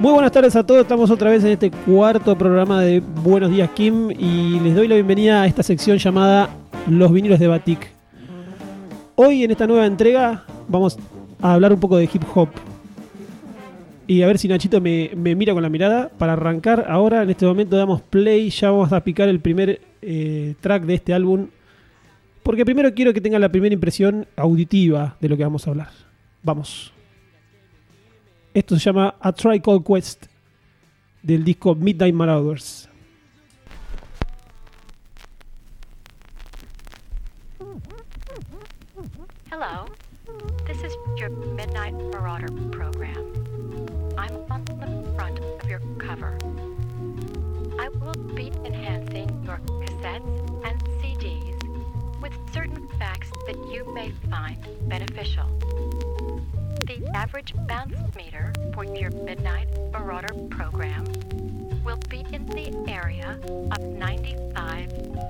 Muy buenas tardes a todos, estamos otra vez en este cuarto programa de Buenos Días Kim y les doy la bienvenida a esta sección llamada Los vinilos de Batik. Hoy en esta nueva entrega vamos a hablar un poco de hip hop. Y a ver si Nachito me, mira con la mirada. Para arrancar ahora, en este momento damos play, ya vamos a picar el primer eh, track de este álbum. Porque primero quiero que tengan la primera impresión auditiva de lo que vamos a hablar. Vamos. Esto se llama A Try Call Quest del disco Midnight Marauders. Hello, this is your Midnight Marauder program. I'm on the front of your cover. I will be enhancing your cassettes and CDs with certain facts that you may find beneficial. The average bounce meter for your Midnight Marauder program will be in the area of 95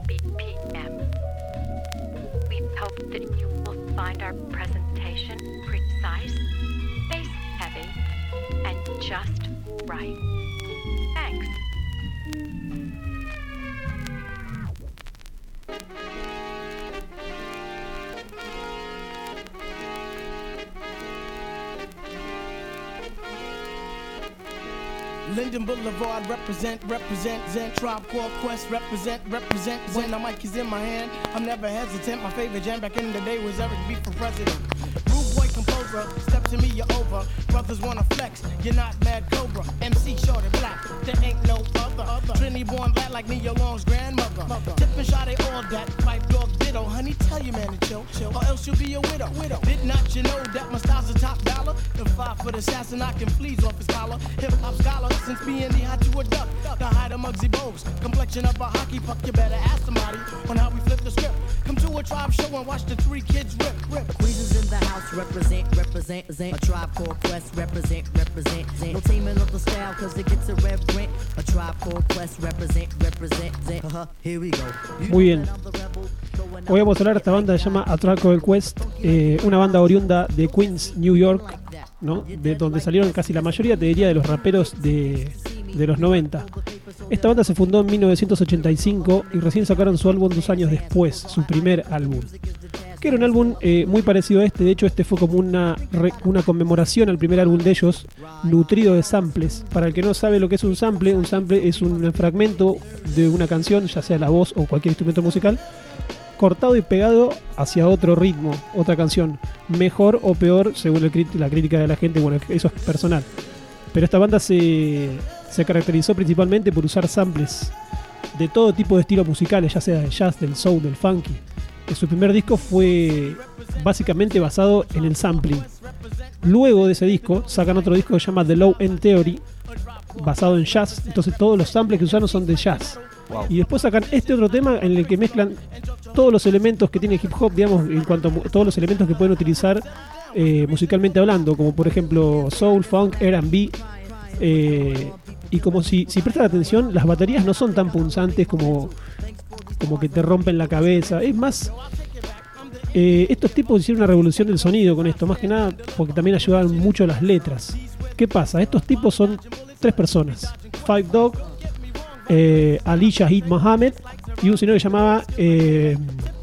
BPM. We hope that you will find our presentation precise, bass heavy, and just right. Thanks. Linden Boulevard represent, represent, Zen Tribe Core Quest represent, represent, Zen. The mic is in my hand. I'm never hesitant. My favorite jam back in the day was Eric B for president. Rude boy composer, step to me, you're over. Brothers wanna flex, you're not mad Cobra. MC short and black, there ain't no other. Trinity born black like me, your long's grandmother. mother Tipping shot they all that, pipe dog ditto. Honey, tell your man to chill, chill, or else you'll be a widow. widow. Did not you know that my style's a top dollar? The five foot assassin, I can fleas off his collar. Hip hop scholar, since being the hot to a duck. The height of Muggsy Bogues, complexion of a hockey puck. You better ask somebody on how we flip the script. Come to a tribe show and watch the three kids rip, rip. Queens in the house, represent, represent, represent. A tribe called Quest, represent, represent. represent. No teaming up the style, cause it gets a reverent. A tribe called Quest, represent, represent. Uh-huh, here we go. Muy bien. Hoy vamos a hablar de esta banda que se llama Atraco del Quest, eh, una banda oriunda de Queens, New York, ¿no? de donde salieron casi la mayoría, te diría, de los raperos de, de los 90. Esta banda se fundó en 1985 y recién sacaron su álbum dos años después, su primer álbum. Que era un álbum eh, muy parecido a este, de hecho este fue como una, una conmemoración al primer álbum de ellos, nutrido de samples. Para el que no sabe lo que es un sample, un sample es un fragmento de una canción, ya sea la voz o cualquier instrumento musical, cortado y pegado hacia otro ritmo, otra canción, mejor o peor según la crítica de la gente, bueno, eso es personal. Pero esta banda se, se caracterizó principalmente por usar samples de todo tipo de estilos musicales, ya sea del jazz, del soul, del funky. Que su primer disco fue básicamente basado en el sampling. Luego de ese disco sacan otro disco que se llama The Low End Theory, basado en jazz. Entonces todos los samples que usaron son de jazz. Y después sacan este otro tema en el que mezclan todos los elementos que tiene hip hop, digamos, en cuanto a todos los elementos que pueden utilizar eh, musicalmente hablando, como por ejemplo soul, funk, R&B. eh, y como si, si prestas atención, las baterías no son tan punzantes como, como que te rompen la cabeza. Es más, eh, estos tipos hicieron una revolución del sonido con esto, más que nada porque también ayudaban mucho las letras. ¿Qué pasa? Estos tipos son tres personas. Five Dog, eh, Ali Shahid Mohammed y un señor que llamaba eh,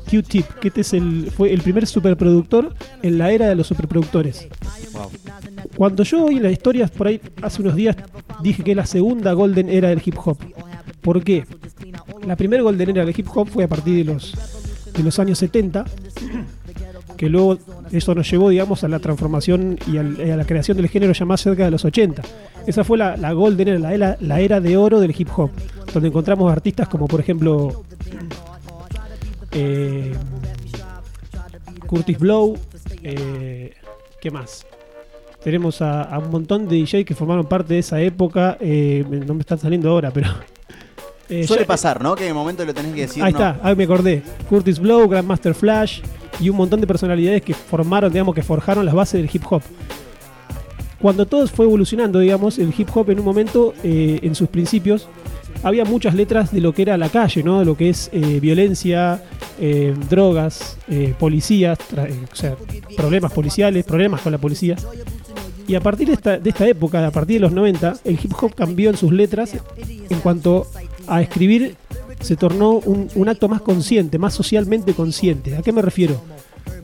Q-Tip, que este es el, fue el primer superproductor en la era de los superproductores. Cuando yo oí las historias por ahí hace unos días, dije que la segunda golden era del hip hop. ¿Por qué? La primera golden era del hip hop fue a partir de los, de los años 70, que luego eso nos llevó, digamos, a la transformación y a la creación del género ya más cerca de los 80. Esa fue la, la golden era, la era, de oro del hip hop, donde encontramos artistas como, por ejemplo, eh, Curtis Blow, eh, ¿qué más? Tenemos a, un montón de DJ que formaron parte de esa época, eh, no me están saliendo ahora, pero... eh, Suele ya- pasar, ¿no? Que en el momento lo tenés que decir. Ahí no. está, ahí me acordé. Curtis Blow, Grandmaster Flash y un montón de personalidades que formaron, digamos, que forjaron las bases del hip hop. Cuando todo fue evolucionando, digamos, el hip hop en un momento, eh, en sus principios, había muchas letras de lo que era la calle, ¿no? De lo que es eh, violencia, eh, drogas, eh, policías, eh, o sea, problemas policiales, problemas con la policía. Y a partir de esta, de esta época, a partir de los 90, el hip hop cambió en sus letras en cuanto a escribir se tornó un, acto más consciente, más socialmente consciente. ¿A qué me refiero?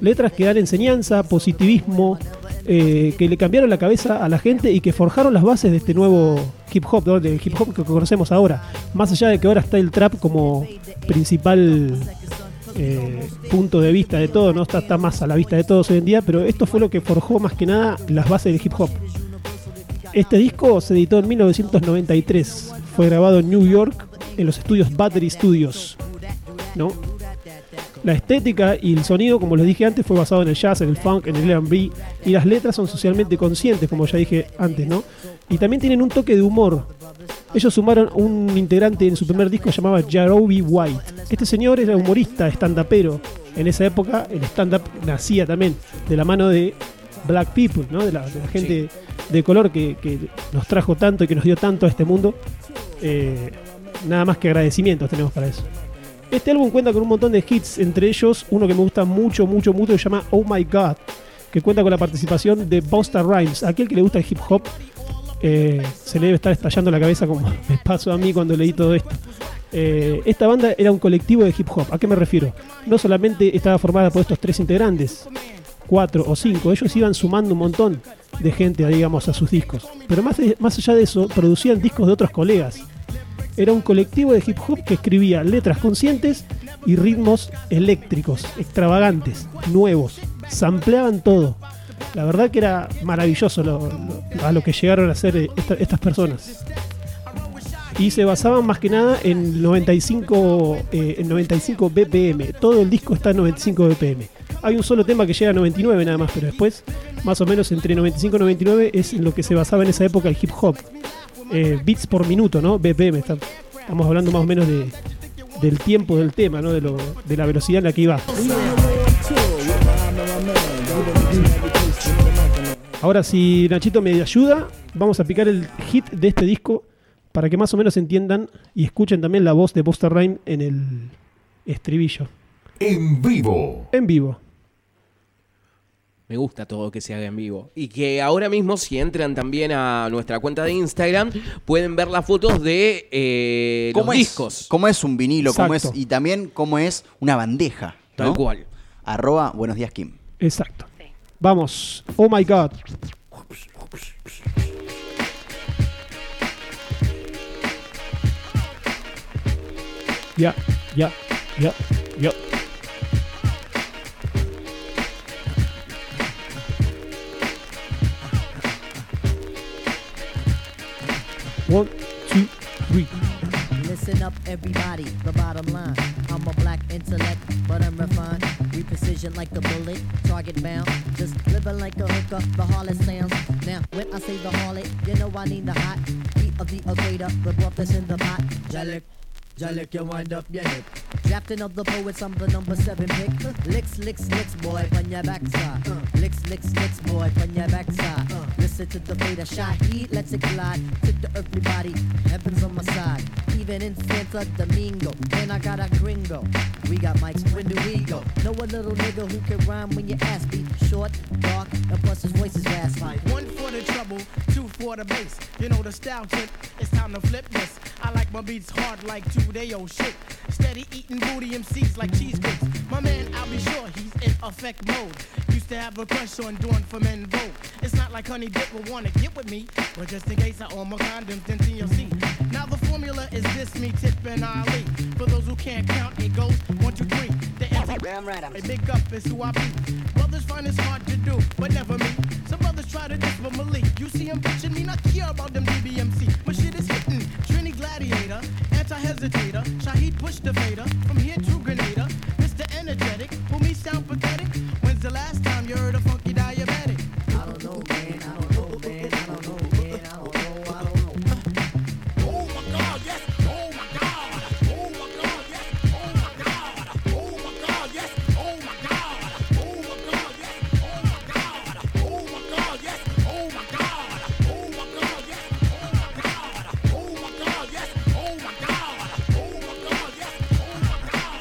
Letras que dan enseñanza, positivismo, eh, que le cambiaron la cabeza a la gente y que forjaron las bases de este nuevo hip hop, ¿no? del hip hop que conocemos ahora. Más allá de que ahora está el trap como principal eh, punto de vista de todo, no está, está más a la vista de todos hoy en día, pero esto fue lo que forjó más que nada las bases del hip hop. Este disco se editó en 1993, fue grabado en New York en los estudios Battery Studios. ¿no? La estética y el sonido, como les dije antes, fue basado en el jazz, en el funk, en el R&B y las letras son socialmente conscientes, como ya dije antes, ¿no? Y también tienen un toque de humor. Ellos sumaron un integrante en su primer disco llamado Jarobi White. Este señor era humorista, stand-upero. En esa época el stand-up nacía también de la mano de Black People, ¿no? de, la, de la gente de color que, que nos trajo tanto y que nos dio tanto a este mundo. Eh, nada más que agradecimientos tenemos para eso. Este álbum cuenta con un montón de hits, entre ellos uno que me gusta mucho, mucho, mucho, que se llama Oh My God, que cuenta con la participación de Busta Rhymes. Aquel que le gusta el hip hop eh, se le debe estar estallando la cabeza como me pasó a mí cuando leí todo esto. Eh, esta banda era un colectivo de hip hop. ¿A qué me refiero? No solamente estaba formada por estos tres integrantes, cuatro o cinco, ellos iban sumando un montón de gente, digamos, a sus discos. Pero más, más allá de eso, producían discos de otros colegas. Era un colectivo de hip hop que escribía letras conscientes y ritmos eléctricos, extravagantes, nuevos. Sampleaban todo. La verdad que era maravilloso lo- lo- a lo que llegaron a hacer eh, esta- estas personas. Y se basaban más que nada en 95, eh, en 95 BPM. Todo el disco está en 95 BPM. Hay un solo tema que llega a 99 nada más, pero después, más o menos entre 95 y 99 es en lo que se basaba en esa época el hip hop. Eh, beats por minuto, ¿no? BPM. está- estamos hablando más o menos de, del tiempo del tema, ¿no? De, lo- de la velocidad en la que iba. Ahora, si Nachito me ayuda, vamos a picar el hit de este disco para que más o menos entiendan y escuchen también la voz de Busta Rhyme en el estribillo. En vivo. En vivo. Me gusta todo que se haga en vivo. Y que ahora mismo, si entran también a nuestra cuenta de Instagram, pueden ver las fotos de eh, los ¿Cómo es, discos. ¿Cómo es un vinilo? ¿Cómo es, Exacto. y también cómo es una bandeja. Tal ¿no? cual. Arroba Buenos Días Kim. Exacto. Vamos. Oh my god. Ya, ya, ya, ya. One, two, three. Listen up, everybody. The bottom line. I'm a black intellect, but I'm refined. We precision like a bullet, target bound. Just living like a hooker, the harlot sounds. Now, when I say the harlot, you know I need the hot heat of the equator, the that's in the pot. Jalik, Jalik, you wind up your hip. Drafting of the poets, I'm the number seven pick. Licks, licks, licks, boy, on your backside. Licks, licks, licks, boy, on your backside. Listen to the fader shot, heat, let's it glide. Took the earthly body, heaven's on my side. Even in Santa Domingo, and I got a gringo. We got mics, when do we go? Know a little nigga who can rhyme when your ass be short, dark, and plus his voice is raspy. One for the trouble, two for the bass. You know the style tip, it's time to flip this. I like my beats hard like two day old shit. Steady eating booty MCs like cheesecakes. My man, I'll be sure he's in effect mode. Used to have a crush on doing for men vote. It's not like Honey Dip will wanna get with me, but just in case I own my condoms, then TLC. Now the formula is this: me, Tip, and Ali. For those who can't count, it goes one, two, three. The Damn right, I'm a big up is who I be. Brothers find it's hard to do, but never me. Some try to diss for Malik. You see him bitching me, not care about them DBMC. My shit is hitting. Trini Gladiator, anti-hesitator. Shaheed push the fader. From here to Grenada. Mr. Energetic, who me sound pathetic.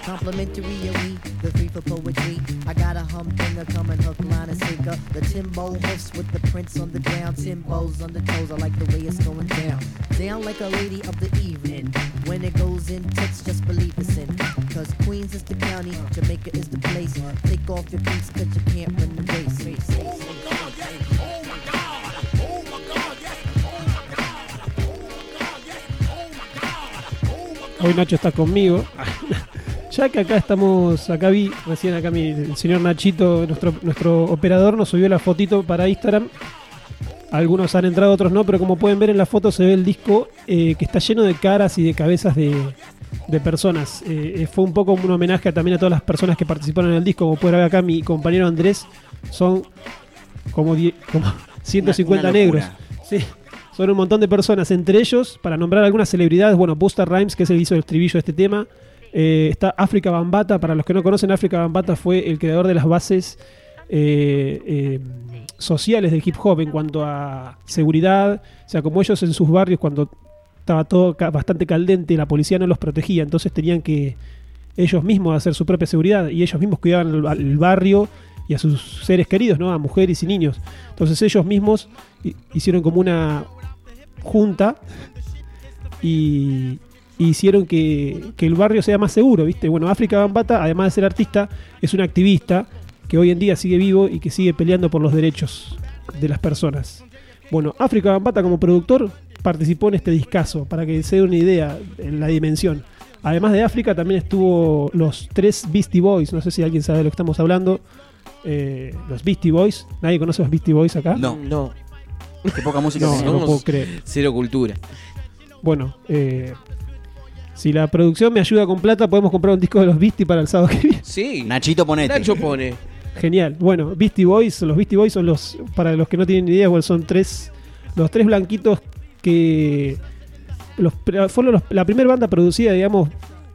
Complimentary and we, the free for poetry. I got a humdinger coming hook, line, and sinker. The Timbo hoofs with the prints on the ground. Timbo's on the toes, I like the way it's going down. Down like a lady of the evening. When it goes in, text, just believe it's in. Cause Queens is the county, Jamaica is the place. Take off your boots, cause you can't run the race. Oh my god, yay! Oh my god. Oh my god, Oh my god! yes. oh my god. Hoy Nacho está conmigo. Ya que acá estamos, acá vi, recién acá mi, el señor Nachito, nuestro, nuestro operador, nos subió la fotito para Instagram. Algunos han entrado, otros no, pero como pueden ver en la foto se ve el disco eh, que está lleno de caras y de cabezas de, de personas. Eh, eh, fue un poco un homenaje también a todas las personas que participaron en el disco. Como pueden ver acá, mi compañero Andrés son como, die- como 150 Una- una negros. Sí, son un montón de personas. Entre ellos, para nombrar algunas celebridades, bueno, Busta Rhymes, que es el que hizo el estribillo de este tema. Eh, está África Bambata. Para los que no conocen, África Bambata fue el creador de las bases eh, eh, sociales del hip hop en cuanto a seguridad. O sea, como ellos en sus barrios, cuando estaba todo bastante caldente, la policía no los protegía, entonces tenían que ellos mismos hacer su propia seguridad y ellos mismos cuidaban el, ba- el barrio y a sus seres queridos, ¿no? A mujeres y niños. Entonces ellos mismos hi- hicieron como una junta y y hicieron que, que el barrio sea más seguro, ¿viste? Bueno, África Bambata, además de ser artista, es un activista que hoy en día sigue vivo y que sigue peleando por los derechos de las personas. Bueno, África Bambata como productor participó en este discazo, para que se dé una idea en la dimensión. Además de África también estuvo los tres Beastie Boys, no sé si alguien sabe de lo que estamos hablando. Eh, los Beastie Boys, nadie conoce a los Beastie Boys acá. No. No, Qué poca música no, no puedo creer. cero cultura. Bueno, eh, si la producción me ayuda con plata, podemos comprar un disco de los Beastie para el sábado que viene. Sí. Nachito Ponete. Nacho pone. Genial. Bueno, Beastie Boys, los Beastie Boys son los, para los que no tienen ni idea, bueno, son tres, los tres blanquitos que los, fueron los- la primera banda producida, digamos,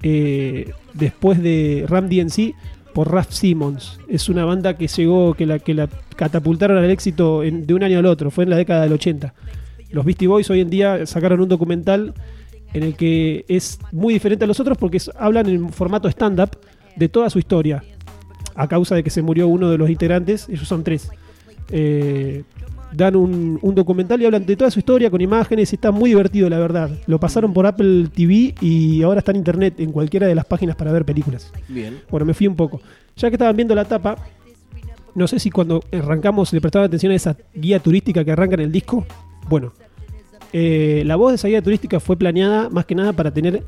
eh, después de Ram DNC por Raf Simmons. Es una banda que llegó, que la, que la catapultaron al éxito en- de un año al otro, fue en la década del 80. Los Beastie Boys hoy en día sacaron un documental en el que es muy diferente a los otros porque hablan en formato stand-up de toda su historia. A causa de que se murió uno de los integrantes, ellos son tres. Eh, dan un, un documental y hablan de toda su historia con imágenes y está muy divertido, la verdad. Lo pasaron por Apple TV y ahora está en internet, en cualquiera de las páginas para ver películas. Bien. Bueno, me fui un poco. Ya que estaban viendo la tapa, no sé si cuando arrancamos le prestaban atención a esa guía turística que arranca en el disco. Bueno, eh, la voz de guía turística fue planeada más que nada para tener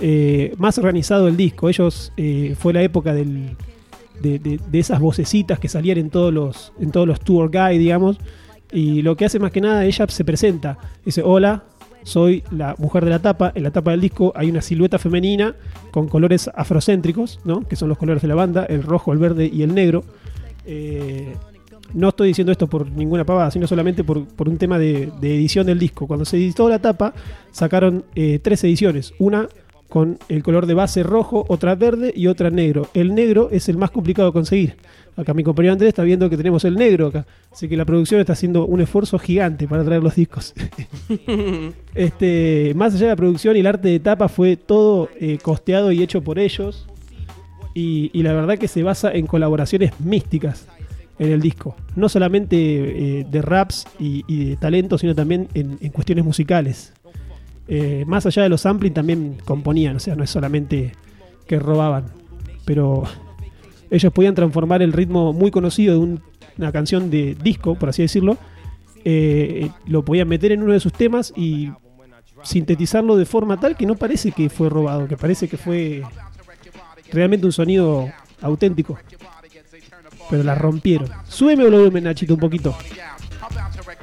eh, más organizado el disco. Ellos, eh, fue la época del, de, de- de esas vocecitas que salían en todos los, en todos los tour guide, digamos. Y lo que hace más que nada, ella se presenta. Dice, hola, soy la mujer de la tapa. En la tapa del disco hay una silueta femenina con colores afrocéntricos, ¿no? Que son los colores de la banda, el rojo, el verde y el negro. Eh, no estoy diciendo esto por ninguna pavada, sino solamente por, por un tema de, de edición del disco. Cuando se editó la tapa, sacaron eh, tres ediciones. Una con el color de base rojo, otra verde y otra negro. El negro es el más complicado de conseguir. Acá mi compañero Andrés está viendo que tenemos el negro acá. Así que la producción está haciendo un esfuerzo gigante para traer los discos. este, más allá de la producción y el arte de tapa fue todo eh, costeado y hecho por ellos. Y, y la verdad que se basa en colaboraciones místicas en el disco. No solamente eh, de raps y, de talento, sino también en, cuestiones musicales. Eh, más allá de los sampling también componían, o sea, no es solamente que robaban. Pero ellos podían transformar el ritmo muy conocido de un- una canción de disco, por así decirlo, eh, lo podían meter en uno de sus temas y sintetizarlo de forma tal que no parece que fue robado, que parece que fue realmente un sonido auténtico. Pero la rompieron. Súbeme el volumen, Nachito, un poquito.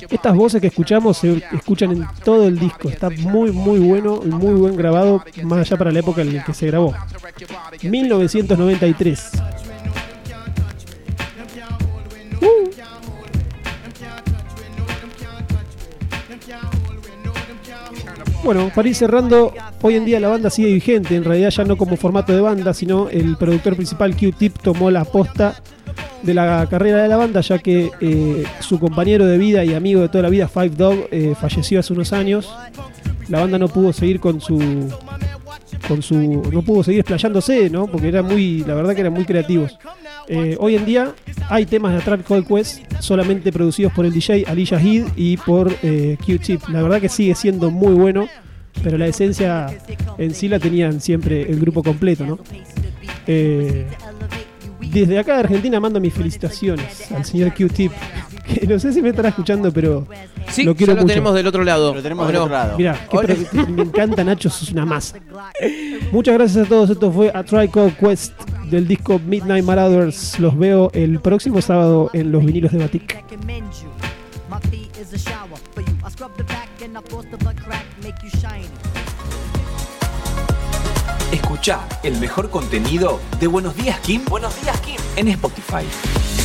Estas voces que escuchamos se escuchan en todo el disco. Está muy, muy bueno y muy buen grabado, más allá para la época en la que se grabó. 1993. Uh. Bueno, para ir cerrando, hoy en día la banda sigue vigente, en realidad ya no como formato de banda, sino el productor principal Q-Tip tomó la posta de la carrera de la banda, ya que eh, su compañero de vida y amigo de toda la vida, Five Dog, eh, falleció hace unos años. La banda no pudo seguir con su con su. no pudo seguir explayándose, ¿no? Porque era muy. la verdad que eran muy creativos. Eh, hoy en día hay temas de A Tribe Called Quest solamente producidos por el DJ Ali Shahid y por eh, Q-Tip. La verdad que sigue siendo muy bueno, pero la esencia en sí la tenían siempre el grupo completo, ¿no? Eh, desde acá de Argentina mando mis felicitaciones al señor Q-Tip, que no sé si me estará escuchando, pero Sí, lo quiero ya lo mucho. tenemos del otro lado. Lo tenemos ¿O del no? otro lado. Mira, Hola. me encanta Nacho, sos una masa. Muchas gracias a todos. Esto fue A Called Quest del disco Midnight Marauders. Los veo el próximo sábado en los vinilos de Batik. is a shower for you. I scrub the back and I force the blood crack, make you shiny. Escucha el mejor contenido de Buenos Días Kim. Buenos Días Kim en Spotify.